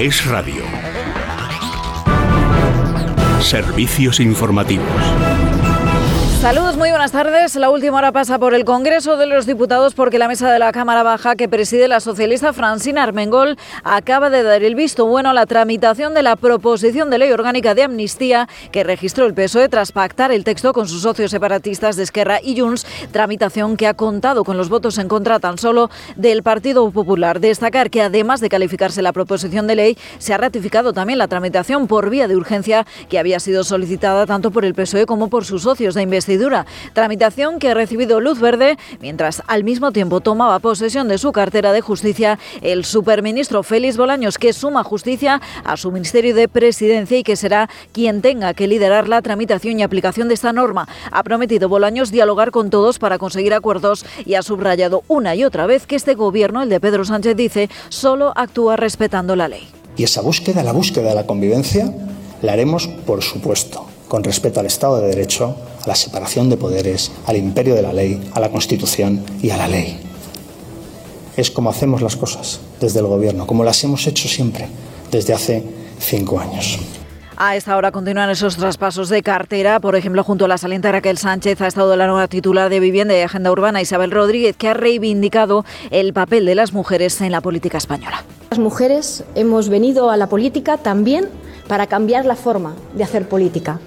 Es radio. Servicios informativos. Saludos, muy buenas tardes. La última hora pasa por el Congreso de los Diputados porque la mesa de la Cámara Baja que preside la socialista Francina Armengol acaba de dar el visto bueno a la tramitación de la proposición de ley orgánica de amnistía que registró el PSOE tras pactar el texto con sus socios separatistas de Esquerra y Junts, tramitación que ha contado con los votos en contra tan solo del Partido Popular. Destacar que además de calificarse la proposición de ley, se ha ratificado también la tramitación por vía de urgencia que había sido solicitada tanto por el PSOE como por sus socios de investigación Tramitación que ha recibido luz verde mientras al mismo tiempo tomaba posesión de su cartera de justicia el superministro Félix Bolaños, que suma justicia a su Ministerio de Presidencia y que será quien tenga que liderar la tramitación y aplicación de esta norma. Ha prometido Bolaños dialogar con todos para conseguir acuerdos y ha subrayado una y otra vez que este gobierno, el de Pedro Sánchez, dice, solo actúa respetando la ley. Y esa búsqueda, la búsqueda de la convivencia, la haremos, por supuesto, con respeto al Estado de Derecho, a la separación de poderes, al imperio de la ley, a la Constitución y a la ley. Es como hacemos las cosas desde el Gobierno, como las hemos hecho siempre desde hace cinco años. A esta hora continúan esos traspasos de cartera. Por ejemplo, junto a la saliente Raquel Sánchez ha estado la nueva titular de Vivienda y Agenda Urbana, Isabel Rodríguez, que ha reivindicado el papel de las mujeres en la política española. Las mujeres hemos venido a la política también para cambiar la forma de hacer política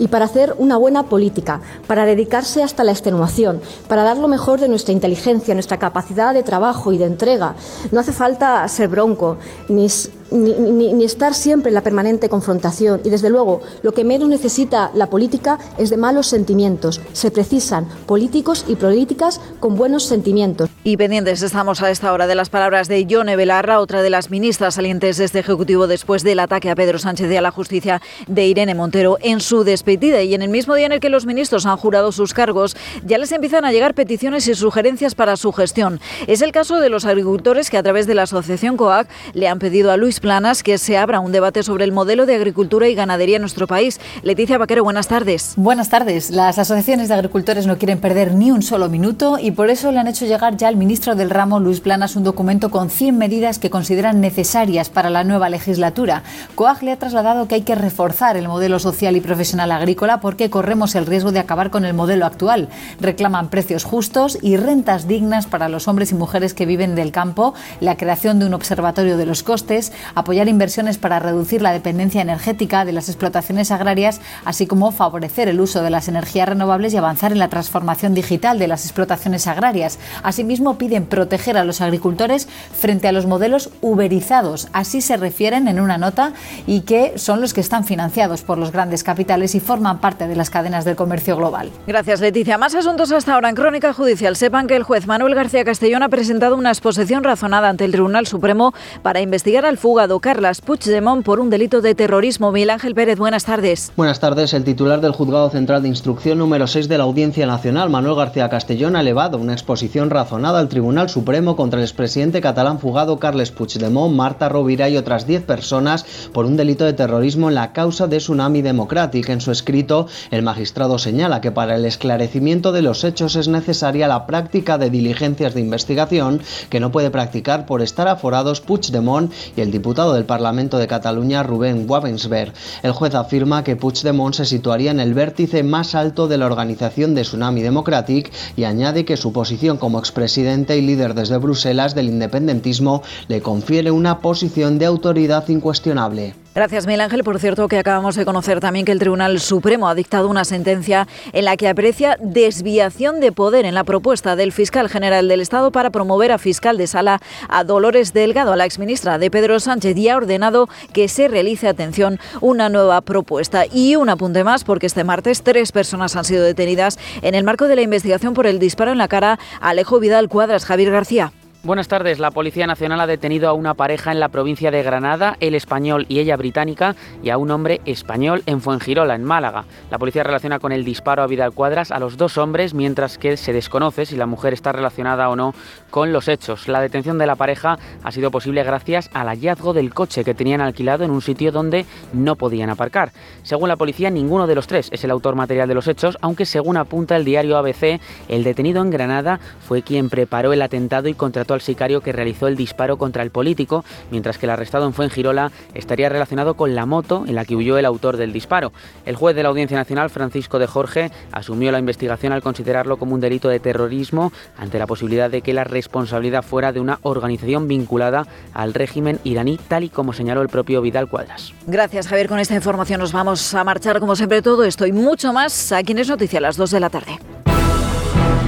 y para hacer una buena política, para dedicarse hasta la extenuación, para dar lo mejor de nuestra inteligencia, nuestra capacidad de trabajo y de entrega. No hace falta ser bronco, ni ni, estar siempre en la permanente confrontación. Y desde luego, lo que menos necesita la política es de malos sentimientos. Se precisan políticos y políticas con buenos sentimientos. Y pendientes estamos a esta hora de las palabras de Yone Belarra, otra de las ministras salientes de este Ejecutivo después del ataque a Pedro Sánchez y a la justicia de Irene Montero en su despedida. Y en el mismo día en el que los ministros han jurado sus cargos, ya les empiezan a llegar peticiones y sugerencias para su gestión. Es el caso de los agricultores que a través de la asociación COAC le han pedido a Luis Planas que se abra un debate sobre el modelo de agricultura y ganadería en nuestro país. Leticia Vaquero, buenas tardes. Buenas tardes. Las asociaciones de agricultores no quieren perder ni un solo minuto y por eso le han hecho llegar ya al ministro del ramo, Luis Planas, un documento con 100 medidas que consideran necesarias para la nueva legislatura. COAG le ha trasladado que hay que reforzar el modelo social y profesional agrícola porque corremos el riesgo de acabar con el modelo actual. Reclaman precios justos y rentas dignas para los hombres y mujeres que viven del campo, la creación de un observatorio de los costes, apoyar inversiones para reducir la dependencia energética de las explotaciones agrarias, así como favorecer el uso de las energías renovables y avanzar en la transformación digital de las explotaciones agrarias. Asimismo, piden proteger a los agricultores frente a los modelos uberizados. Así se refieren en una nota y que son los que están financiados por los grandes capitales y forman parte de las cadenas del comercio global. Gracias, Leticia. Más asuntos hasta ahora en Crónica Judicial. Sepan que el juez Manuel García Castellón ha presentado una exposición razonada ante el Tribunal Supremo para investigar al fuga Carlos Carlas Puigdemont por un delito de terrorismo. Miguel Ángel Pérez, buenas tardes. Buenas tardes. El titular del Juzgado Central de Instrucción número 6 de la Audiencia Nacional, Manuel García Castellón, ha elevado una exposición razonada al Tribunal Supremo contra el expresidente catalán fugado Carles Puigdemont, Marta Rovira y otras 10 personas por un delito de terrorismo en la causa de Tsunami Democratic. En su escrito, el magistrado señala que para el esclarecimiento de los hechos es necesaria la práctica de diligencias de investigación que no puede practicar por estar aforados Puigdemont y el diputado diputado del Parlamento de Cataluña, Rubén Wavensberg. El juez afirma que Puigdemont se situaría en el vértice más alto de la organización de Tsunami Democratic y añade que su posición como expresidente y líder desde Bruselas del independentismo le confiere una posición de autoridad incuestionable. Gracias, Miguel Ángel. Por cierto, que acabamos de conocer también que el Tribunal Supremo ha dictado una sentencia en la que aprecia desviación de poder en la propuesta del fiscal general del Estado para promover a fiscal de sala a Dolores Delgado, a la exministra de Pedro Sánchez, y ha ordenado que se realice, atención, una nueva propuesta. Y un apunte más, porque este martes tres personas han sido detenidas en el marco de la investigación por el disparo en la cara a Alejo Vidal Cuadras. Javier García. Buenas tardes. La Policía Nacional ha detenido a una pareja en la provincia de Granada, el español y ella británica, y a un hombre español en Fuengirola, en Málaga. La policía relaciona con el disparo a Vidal Cuadras a los dos hombres, mientras que se desconoce si la mujer está relacionada o no con los hechos. La detención de la pareja ha sido posible gracias al hallazgo del coche que tenían alquilado en un sitio donde no podían aparcar. Según la policía, ninguno de los tres es el autor material de los hechos, aunque según apunta el diario ABC, el detenido en Granada fue quien preparó el atentado y contrató muerto al sicario que realizó el disparo contra el político, mientras que el arrestado en Fuengirola estaría relacionado con la moto en la que huyó el autor del disparo. El juez de la Audiencia Nacional, Francisco de Jorge, asumió la investigación al considerarlo como un delito de terrorismo ante la posibilidad de que la responsabilidad fuera de una organización vinculada al régimen iraní, tal y como señaló el propio Vidal Cuadras. Gracias, Javier. Con esta información nos vamos a marchar, como siempre, todo esto mucho más aquí en Es Noticia a las 2 de la tarde.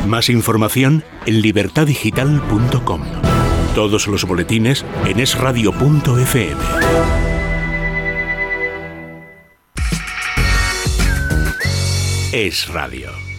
Más información en libertadigital.com. Todos los boletines en esradio.fm. Es Radio.